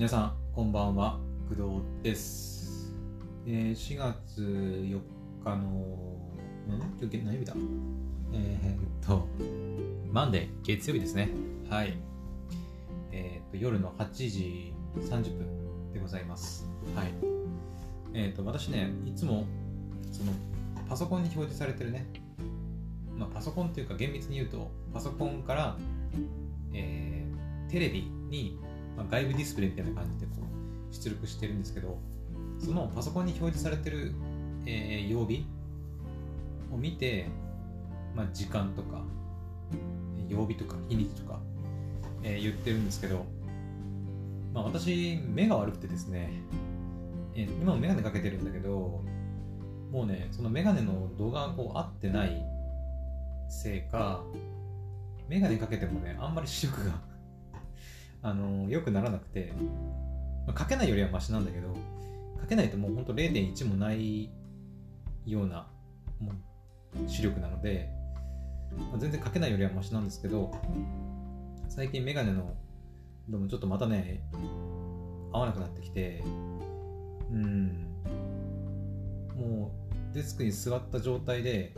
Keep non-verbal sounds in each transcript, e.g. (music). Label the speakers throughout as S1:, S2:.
S1: 皆さんこんばんは。工藤です、えー、4月4日のん？今日何曜日だ？えー、っとマンデー月曜日ですね。はい。えー、っと夜の8時30分でございます。はい。えー、っと私ねいつもそのパソコンに表示されてるね。まあ、パソコンっていうか厳密に言うとパソコンから、えーテレビに、まあ、外部ディスプレイみたいな感じでこう出力してるんですけどそのパソコンに表示されてる、えー曜日を見て、まあ、時間とか曜日とか日にちとか、えー言ってるんですけど、まあ、私目が悪くてですね、えー今もメガネかけてるんだけどもうねそのメガネの動画がこう合ってないせいか、メガネかけてもね、あんまり視力があの良くならなくて、まあ、かけないよりはマシなんだけど、かけないともうほんと0.1もないようなもう視力なので、まあ全然かけないよりはマシなんですけど、最近メガネの、でもちょっとまたね、合わなくなってきて、うん、もうデスクに座った状態で、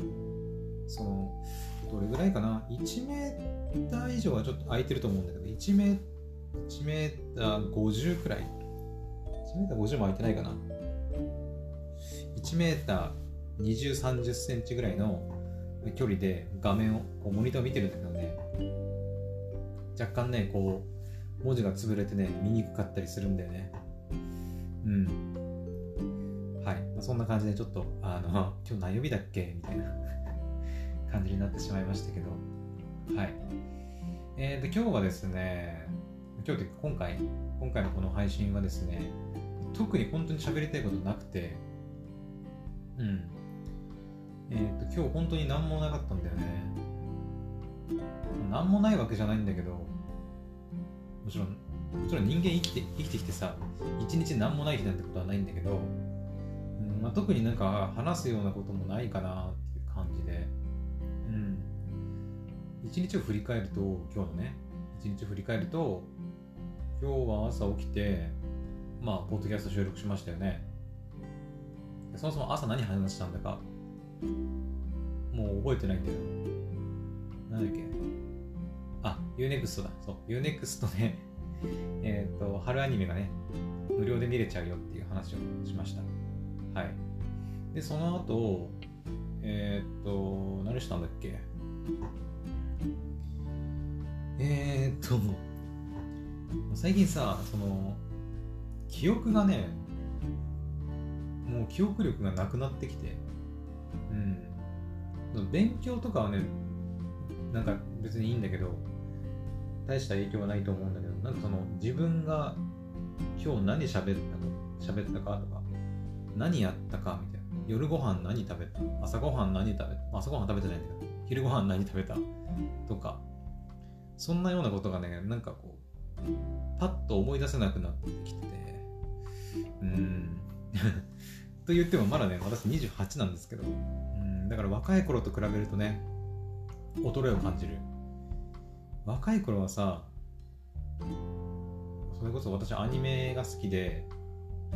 S1: そのどれぐらいかな？1メーター以上はちょっと空いてると思うんだけど1メーター50くらい？1メーター50も空いてないかな？1メーター20、30センチぐらいの距離で画面をこうモニターを見てるんだけどね。若干ねこう文字が潰れてね見にくかったりするんだよね。うん。はい、まあ、そんな感じでちょっとあの (laughs) 今日何曜日だっけ？みたいな (laughs) 感じになってしまいましたけど、はい。えー、と、今日はですね、今日というか今回、今回のこの配信はですね、特に本当に喋りたいことなくて、うん。えー、と、今日本当に何もなかったんだよね。何もないわけじゃないんだけど、もちろん、もちろん人間生きて生きてきてさ、一日何もない日なんてことはないんだけど、うんまあ、特になんか話すようなこともないかなっていう感じで、うん、一日を振り返ると今日のね一日を振り返ると今日は朝起きてまあポッドキャスト収録しましたよね。そもそも朝何話したんだかもう覚えてないんだよ。なんだっけ？あ UNEXT だ。そう UNEXT ね (laughs) えっ、と春アニメがね無料で見れちゃうよっていう話をしました。はい。でその後えー、っと、何したんだっけ？えー、っと、最近さ、その、記憶がね、もう記憶力がなくなってきて、うん。勉強とかはね、なんか別にいいんだけど、大した影響はないと思うんだけど、なんかその、自分が今日何喋ったの、喋ったかとか、何やったかみたいな。夜ご飯何食べた？朝ごはん何食べた？朝ごはん食べてないんだけど昼ごはん何食べた？とかそんなようなことがねなんかこうパッと思い出せなくなってきてて。うん。(laughs) と言ってもまだね私28なんですけど。うん。だから若い頃と比べるとね衰えを感じる。若い頃はさそれこそ私アニメが好きで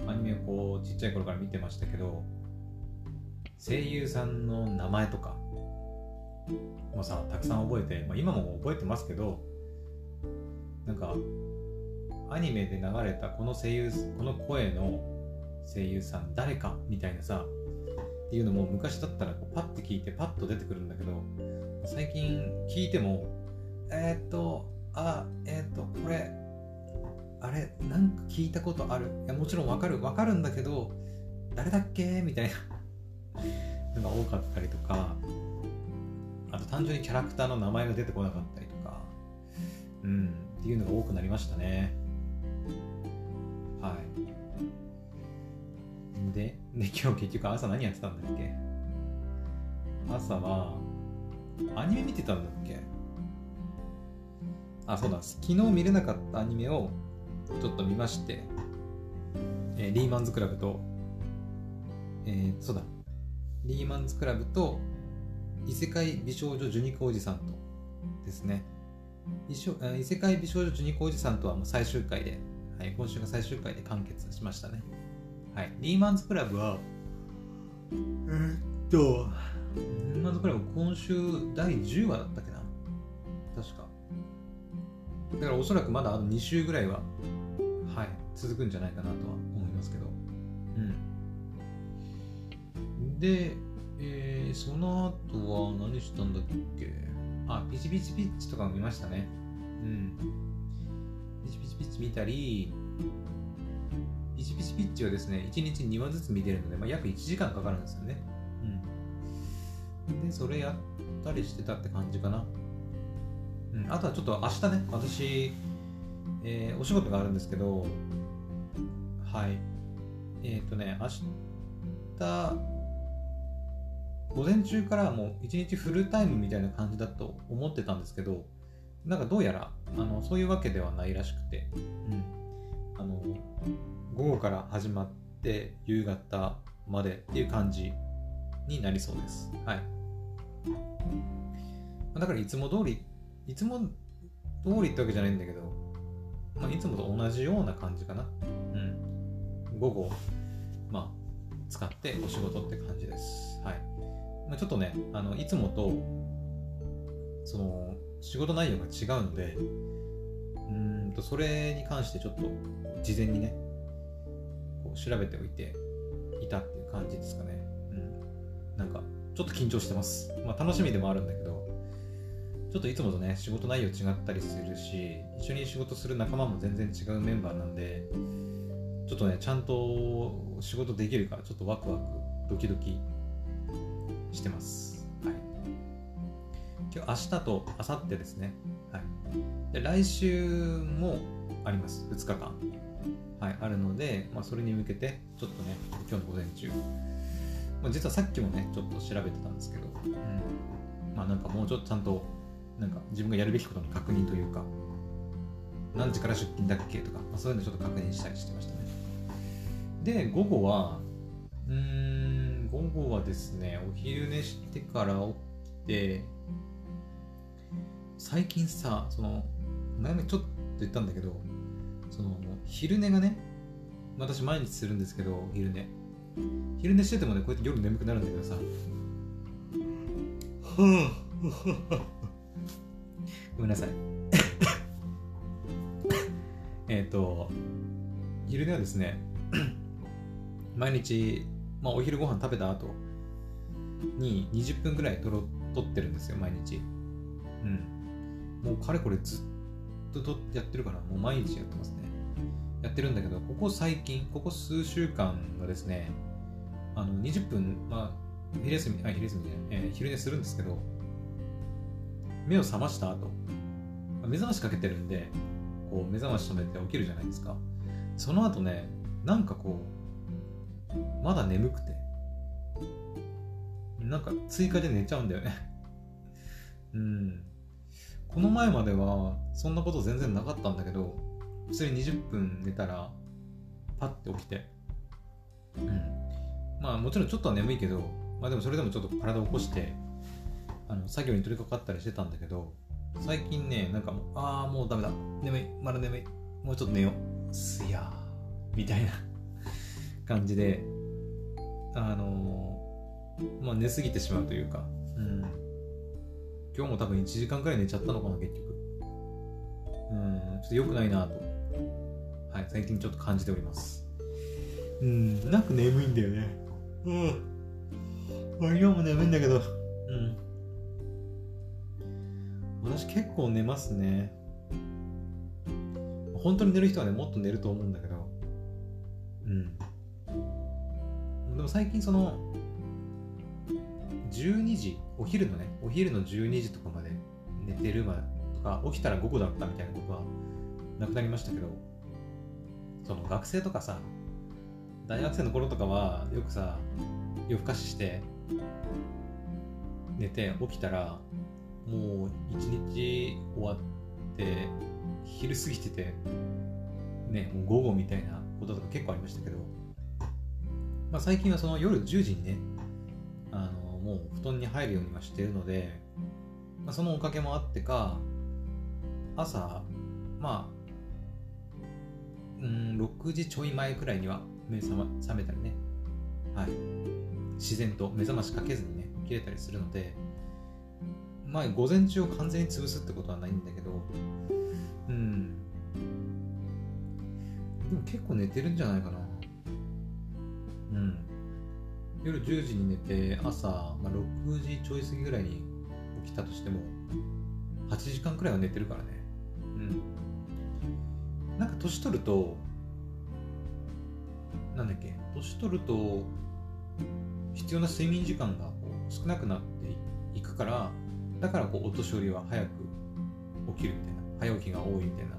S1: アニメをこうちっちゃい頃から見てましたけど声優さんの名前とかもさたくさん覚えて、まあ、今も覚えてますけどなんかアニメで流れたこの声優この声の声優さん誰かみたいなさっていうのも昔だったらパッて聞いてパッと出てくるんだけど最近聞いてもえー、っとあえー、っとこれあれなんか聞いたことある。いやもちろんわかるわかるんだけど誰だっけみたいな。のが多かったりとかあと単純にキャラクターの名前が出てこなかったりとか。うん。ていうのが多くなりましたね。はい。でで今日結局朝何やってたんだっけ？朝はアニメ見てたんだっけ？あそうだ。昨日見れなかったアニメをちょっと見まして、えーリーマンズクラブとえー、そうだ。リーマンズクラブと異世界美少女ジュニコおじさんとですね。異世界美少女ジュニコおじさんとはもう最終回ではい、今週が最終回で完結しましたね。はい、リーマンズクラブは、えー、っと、リーマンズクラブ今週第10話だったっけな？確か。だからおそらくまだあの2週ぐらいは、はい、続くんじゃないかなとは思いますけど。うん。で、えー、その後は何したんだっけ？あ、ピチピチピッチとかも見ましたね。うん。ピチピチピッチ見たり、ピチピチピッチはですね、1日2話ずつ見てるので、まあ、約1時間かかるんですよね。うん。で、それやったりしてたって感じかな。うん。あとはちょっと明日ね、私、えー、お仕事があるんですけど、はい。えっ、ー、とね、明日、午前中からもう一日フルタイムみたいな感じだと思ってたんですけど、なんかどうやらあのそういうわけではないらしくて、うん、あの午後から始まって夕方までっていう感じになりそうです。はい。だからいつも通り、いつも通りってわけじゃないんだけど、まあ、いつもと同じような感じかな。うん。午後、まあ、使ってお仕事って感じです。はい。ま、ちょっとねあのいつもとその仕事内容が違うのでうんとそれに関してちょっと事前にねこう調べておいていたっていう感じですかね、うん、なんかちょっと緊張してます、まあ、楽しみでもあるんだけどちょっといつもとね仕事内容違ったりするし一緒に仕事する仲間も全然違うメンバーなんでちょっとねちゃんと仕事できるからちょっとワクワクドキドキしてます。はい、今日明日と明後日ですね。はい、で来週もあります、2日間。はい、あるので、まあ、それに向けて、ちょっとね、今日の午前中、まあ、実はさっきもね、ちょっと調べてたんですけど、うん、まあなんかもうちょっとちゃんと、なんか自分がやるべきことの確認というか、何時から出勤だっけとか、まあ、そういうのちょっと確認したりしてましたね。で、午後は、うん、午後はですね、お昼寝してから起きて、最近さ、その、前もちょっと言ったんだけど、その、昼寝がね、私毎日するんですけど、昼寝。昼寝しててもね、こうやって夜眠くなるんだけどさ、ごめんなさい。えっと、昼寝はですね、毎日まあ、お昼ご飯食べた後に20分ぐらいとろ取ってるんですよ、毎日。うん。もうかれこれずっととやってるから、もう毎日やってますね。やってるんだけど、ここ最近、ここ数週間がですね、あの20分、まあ、昼休み、あ、昼休みじゃない、えー、昼寝するんですけど、目を覚ました後、目覚ましかけてるんで、こう目覚まし止めて起きるじゃないですか。その後ね、なんかこう、まだ眠くて。なんか追加で寝ちゃうんだよね。(laughs) うん。この前まではそんなこと全然なかったんだけど普通に20分寝たらパッて起きて。うん。まあもちろんちょっとは眠いけどまあでもそれでもちょっと体を起こしてあの作業に取り掛かったりしてたんだけど最近ねなんかもうああもうダメだ。眠い。まだ眠い。もうちょっと寝よう。すやーみたいな感じで、あのまあ、寝すぎてしまうというか、うん、今日も多分1時間くらい寝ちゃったのかな、結局。うん、ちょっと良くないなと、はい、最近ちょっと感じております。うん、なんか眠いんだよね。うん。今日も眠いんだけど、うん。私結構寝ますね。本当に寝る人はね、もっと寝ると思うんだけど、うん。も最近その12時お昼のねお昼の12時とかまで寝てるまとか起きたら午後だったみたいなことはなくなりましたけどその学生とかさ大学生の頃とかはよくさ夜更かしして寝て起きたらもう一日終わって昼過ぎててねもう午後みたいなこととか結構ありましたけどまあ、最近はその夜10時にね、あのもう布団に入るようにはしてるので、まあ、そのおかげもあってか、朝、まあ、うん6時ちょい前くらいには目覚,、ま、覚めたりね、はい、自然と目覚ましかけずにね起きれたりするのでまあ午前中を完全に潰すってことはないんだけどうん。でも結構寝てるんじゃないかな。夜10時に寝て朝、まあ、6時ちょい過ぎぐらいに起きたとしても8時間くらいは寝てるからね。うん。なんか年取るとなんだっけ年取ると必要な睡眠時間がこう少なくなっていくからだからこうお年寄りは早く起きるみたいな早起きが多いみたいな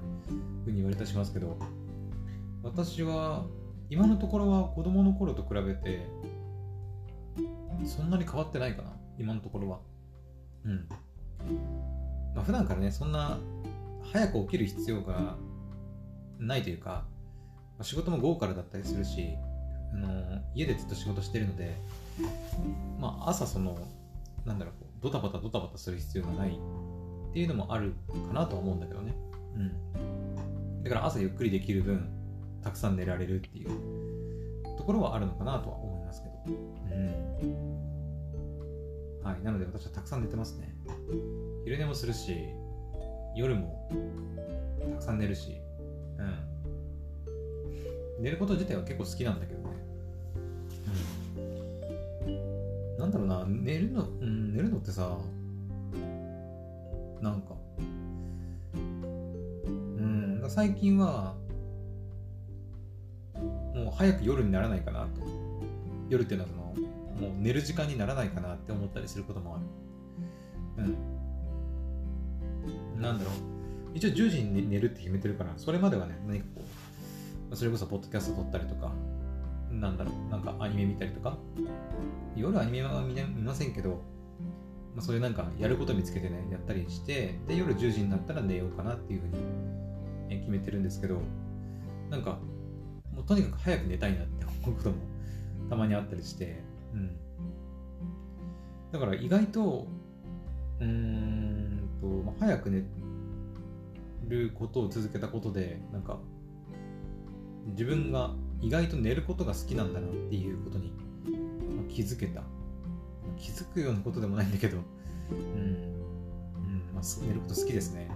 S1: ふうに言われたりしますけど私は今のところは子供の頃と比べてそんなに変わってないかな今のところは。うん。まあ普段からねそんな早く起きる必要がないというかま仕事も午後からだったりするしあの家でずっと仕事してるので、まあ、朝そのなんだろうドタバタドタバタする必要がないっていうのもあるかなとは思うんだけどね、うん、だから朝ゆっくりできる分たくさん寝られるっていうところはあるのかなとは思いますけど、うん、はいなので私はたくさん寝てますね。昼寝もするし夜もたくさん寝るし、うん、寝ること自体は結構好きなんだけどね、うん、なんだろうな寝るの、うん、寝るのってさなんかうん最近はもう早く夜にならないかなと。夜っていうのはそのもう寝る時間にならないかなって思ったりすることもある。うん。なんだろう。一応10時に寝るって決めてるからそれまではね何かこうそれこそポッドキャスト撮ったりとかなんだろうなんかアニメ見たりとか。夜アニメは見ませんけど、まあ、そういうなんかやること見つけてねやったりしてで夜10時になったら寝ようかなっていうふうに決めてるんですけどなんかもうとにかく早く寝たいなって思うこともたまにあったりして、うん。だから意外と、うーんと、まあ、早く寝ることを続けたことで、なんか、自分が意外と寝ることが好きなんだなっていうことに、まあ、気づけた。気づくようなことでもないんだけど、うん、うんまあ、寝ること好きですね。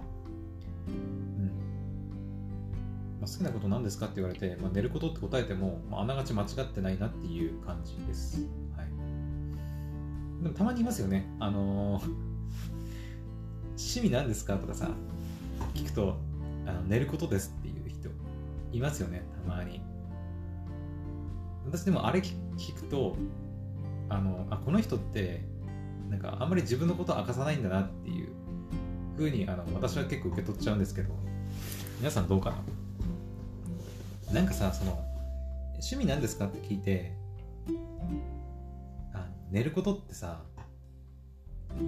S1: まあ、好きなこと何ですかって言われて、まあ、寝ることって答えても、まあ、あながち間違ってないなっていう感じです。はい、でもたまにいますよね。あのー、(laughs) 趣味何ですかとかさ、聞くとあの寝ることですっていう人いますよね、たまに。私でもあれ聞くと、あのあこの人ってなんかあんまり自分のこと明かさないんだなっていうふうにあの私は結構受け取っちゃうんですけど皆さんどうかな？なんかさその趣味なんですか？って聞いてあ寝ることってさ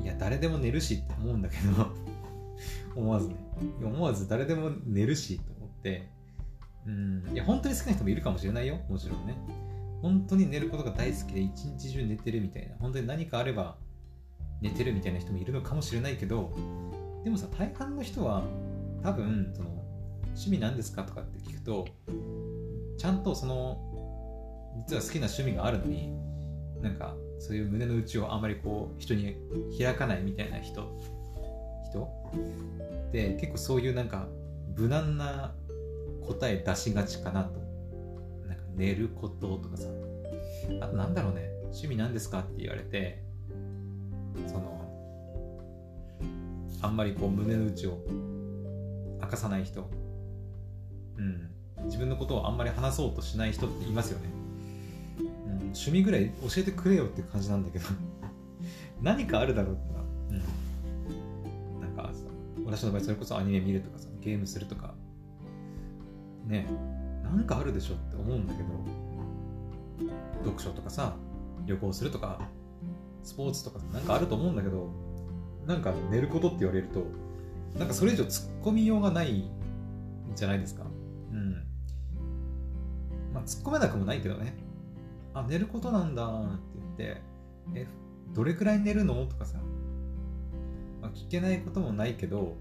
S1: いや誰でも寝るしって思うんだけど (laughs) 思わずね。思わず誰でも寝るしと思ってうんいや本当に好きな人もいるかもしれないよもちろんね。本当に寝ることが大好きで一日中寝てるみたいな本当に何かあれば寝てるみたいな人もいるのかもしれないけどでもさ大半の人は多分その趣味なんですか？とかって聞くとちゃんとその実は好きな趣味があるのになんかそういう胸の内をあんまりこう人に開かないみたいな人人？で結構そういうなんか無難な答え出しがちかなと。なんか寝ることとかさ。あとなんだろうね。趣味なんですかって言われてそのあんまりこう胸の内を明かさない人。うん、自分のことをあんまり話そうとしない人っていますよね、うん、趣味ぐらい教えてくれよって感じなんだけど。(laughs) 何かあるだろうってな、うん、なんか私の場合それこそアニメ見るとかさゲームするとか。ね。なんかあるでしょって思うんだけど。読書とかさ旅行するとかスポーツとかなんかあると思うんだけど。なんか寝ることって言われるとなんかそれ以上突っ込みようがないじゃないですか、突っ込めなくもないけどね。あ、寝ることなんだって言って、え、どれくらい寝るの？とかさ、まあ、聞けないこともないけど、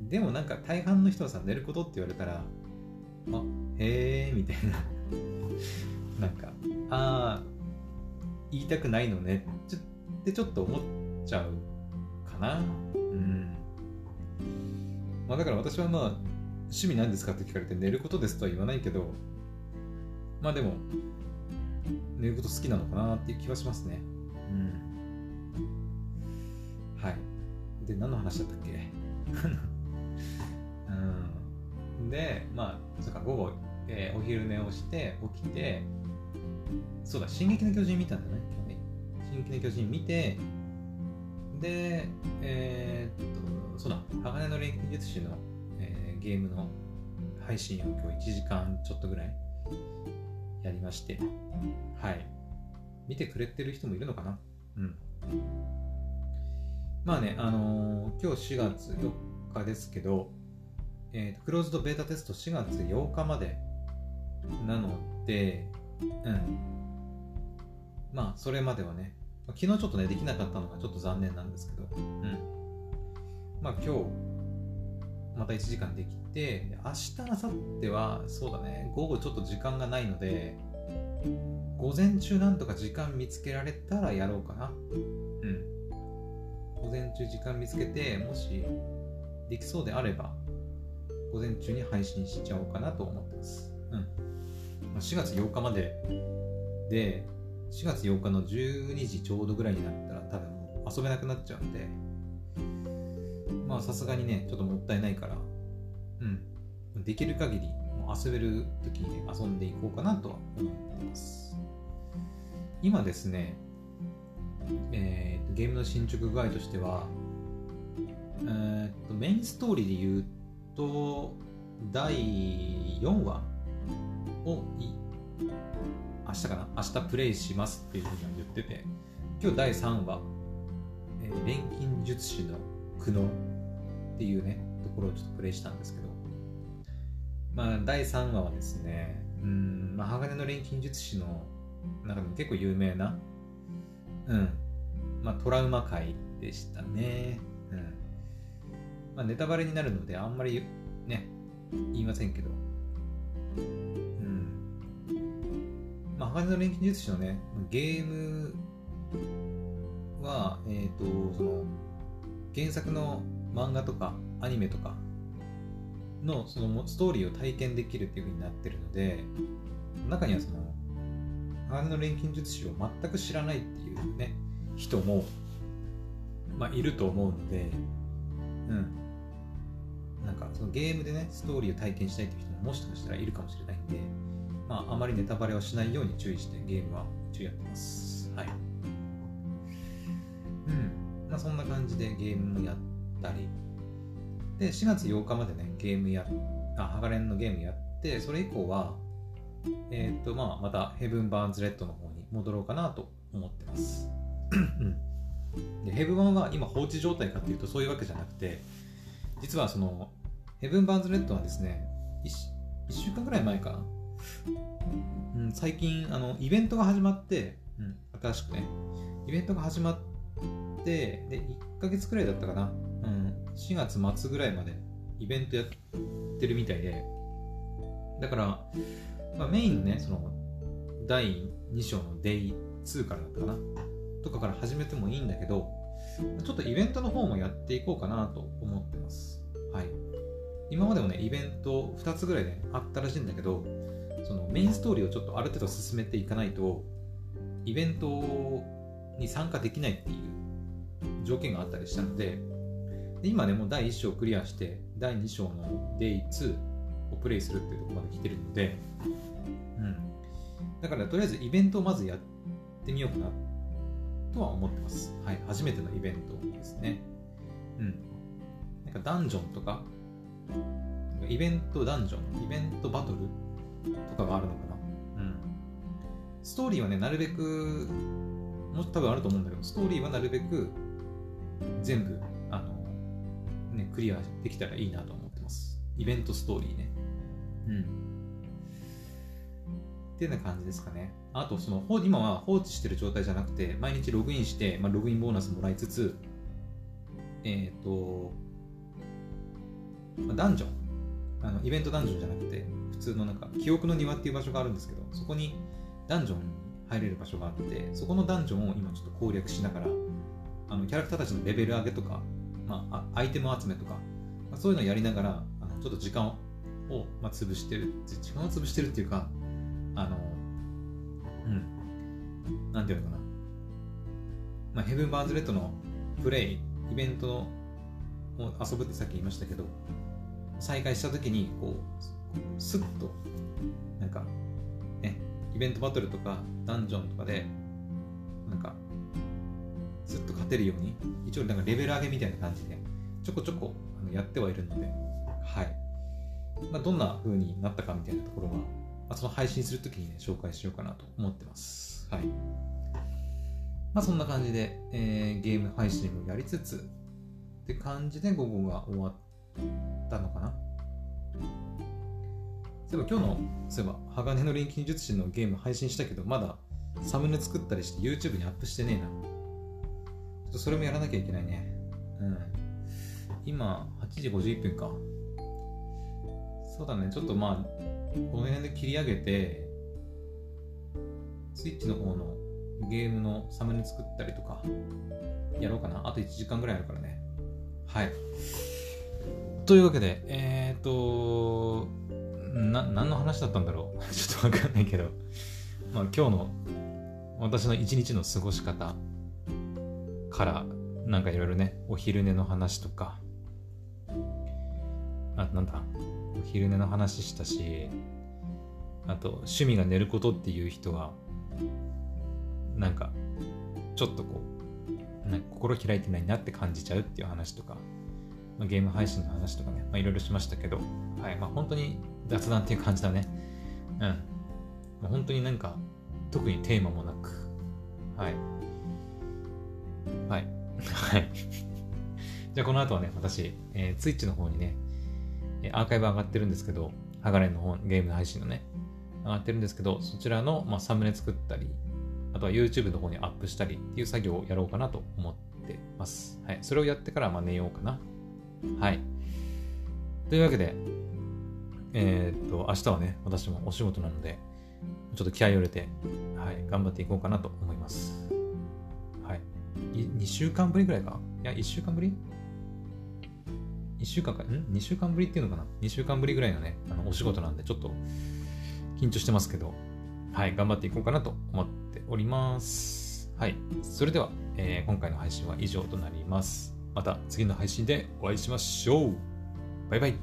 S1: でもなんか大半の人はさ、寝ることって言われたら、あへえみたいな。(laughs) なんかああ言いたくないのね。ちょってちょっと思っちゃうかな。うん。まあだから私はまあ趣味何ですかって聞かれて寝ることですとは言わないけどまあでも寝ること好きなのかなっていう気はしますね。うん。はい。で何の話だったっけ？(laughs) うん。でまあそっか午後、えーお昼寝をして起きてそうだ、進撃の巨人見たんだね、今日ね。進撃の巨人見て、で、えーっと、そうだ、鋼の錬金術師の、えーゲームの配信を今日1時間ちょっとぐらいやりまして、はい。見てくれてる人もいるのかな？うん。まあね、あのー今日4月4日ですけど、えーとクローズドベータテスト4月8日までなので、うん。まあ、それまではね、昨日ちょっとね、できなかったのがちょっと残念なんですけど、うん。まあ、今日、また1時間できて、明日、明後日は、そうだね、午後ちょっと時間がないので、午前中なんとか時間見つけられたらやろうかな。うん。午前中時間見つけて、もしできそうであれば、午前中に配信しちゃおうかなと思ってます。うん。まあ4月8日までで、4月8日の12時ちょうどぐらいになったら多分遊べなくなっちゃうんで、まあさすがにね、ちょっともったいないから、うん。できる限りもう遊べる時にね、遊んでいこうかなとは思ってます。今ですね、えーゲームの進捗具合としては、えーとメインストーリーで言うと、第4話を明日かな？明日プレイしますっていうふうには言ってて今日第3話、えー錬金術師の苦悩っていうねところをちょっとプレイしたんですけど。まあ第3話はですねうんまあ鋼の錬金術師の中でも結構有名なうんまあトラウマ回でしたね。うん。まあネタバレになるのであんまりね言いませんけど。うん。まあ、鋼の錬金術師のね、ゲームは、えっ、と、その、原作の漫画とかアニメとかのそのストーリーを体験できるっていう風になってるので、中にはその、鋼の錬金術師を全く知らないっていうね、人も、まあ、いると思うので、うん。なんか、そのゲームでね、ストーリーを体験したいっていう人ももしかしたらいるかもしれないんで、まあ、あまりネタバレをしないように注意してゲームは注意やってます。はい。うん。まあ、そんな感じでゲームもやったり。で、4月8日までね、ゲームや、あ、ハガレンのゲームやって、それ以降は、えっ、と、まあ、またヘブン・バーンズ・レッドの方に戻ろうかなと思ってます。で、ヘブンは今放置状態かっていうとそういうわけじゃなくて、実はその、ヘブン・バーンズ・レッドはですね、1, 週間ぐらい前かな。うん、最近あのイベントが始まって、うん、新しくねイベントが始まってで1ヶ月くらいだったかな、4月末ぐらいまでイベントやってるみたいでだから、まあ、メインのねその第2章の Day2 からだったかなとかから始めてもいいんだけどちょっとイベントの方もやっていこうかなと思ってます。はい。今までもねイベント2つぐらいねあったらしいんだけどそのメインストーリーをちょっとある程度進めていかないとイベントに参加できないっていう条件があったりしたので今ねもう第1章クリアして第2章の Day2 をプレイするっていうところまで来てるので、うん、だからとりあえずイベントをまずやってみようかなとは思ってます。はい。初めてのイベントですね。うん。なんかダンジョンとかイベントダンジョンイベントバトルとかがあるのかな。うん。ストーリーはね、なるべく、も多分あると思うんだけど、ストーリーはなるべく全部、ね、クリアできたらいいなと思ってます。イベントストーリーね。うん。ってな感じですかね。あと、その、ほ今は放置してる状態じゃなくて、毎日ログインして、まあ、ログインボーナスもらいつつ、えっ、と、まあダンジョンあのイベントダンジョンじゃなくて普通のなんか記憶の庭っていう場所があるんですけどそこにダンジョンに入れる場所があってそこのダンジョンを今ちょっと攻略しながらあのキャラクターたちのレベル上げとか、まあ、アイテム集めとか、まあ、そういうのをやりながらあのちょっと時間を、まあ、潰してる時間を潰してるっていうかあのうん。なんていうのかな、まあ、ヘブン・バーズ・レッドのプレイイベントを遊ぶってさっき言いましたけど再開した時にこうスッとなんかねイベントバトルとかダンジョンとかでなんかスッと勝てるように一応なんかレベル上げみたいな感じでちょこちょこあのやってはいるのではいまあ、どんな風になったかみたいなところは、まあ、その配信するときにね紹介しようかなと思ってますはいまあそんな感じで、えー、ゲーム配信もやりつつって感じで午後が終わったのかなそういえば今日の、そういえば、鋼の錬金術師のゲーム配信したけど、まだサムネ作ったりして YouTube にアップしてねえな。ちょっとそれもやらなきゃいけないね。うん。今、8時51分か。そうだね、ちょっとまあ、この辺で切り上げて、スイッチの方のゲームのサムネ作ったりとか、やろうかな。あと1時間ぐらいあるからね。はい。というわけで、えっ、ー、と、な、何の話だったんだろう？(laughs) ちょっとわかんないけど、まあ今日の私の一日の過ごし方から、なんかいろいろね、お昼寝の話とか、あ、なんだ、お昼寝の話したし、あと、趣味が寝ることっていう人は、なんか、ちょっとこう、なんか心開いてないなって感じちゃうっていう話とか、まあ、ゲーム配信の話とかね、いろいろしましたけど、はい、まあ本当に雑談っていう感じだね。うん。まあ、本当になんか、特にテーマもなく、はい。はい。(laughs) はい。じゃあこの後はね、私、えー、ツイッチの方にね、アーカイブ上がってるんですけど、ハガレンの方、ゲーム配信のね、上がってるんですけど、そちらの、まあ、サムネ作ったり、あとは YouTube の方にアップしたりっていう作業をやろうかなと思ってます。はい。それをやってから、まあ、寝ようかな。はい。というわけで、えー、っと、明日はね、私もお仕事なので、ちょっと気合を入れて、はい、頑張っていこうかなと思います。はい。2週間ぶりぐらいか？いや、1週間ぶり？1週間か、ん ?2 週間ぶりっていうのかな ?2 週間ぶりぐらいのね、あのお仕事なんで、ちょっと緊張してますけど、はい、頑張っていこうかなと思っております。はい、それでは、えー、今回の配信は以上となります。また次の配信でお会いしましょう。バイバイ。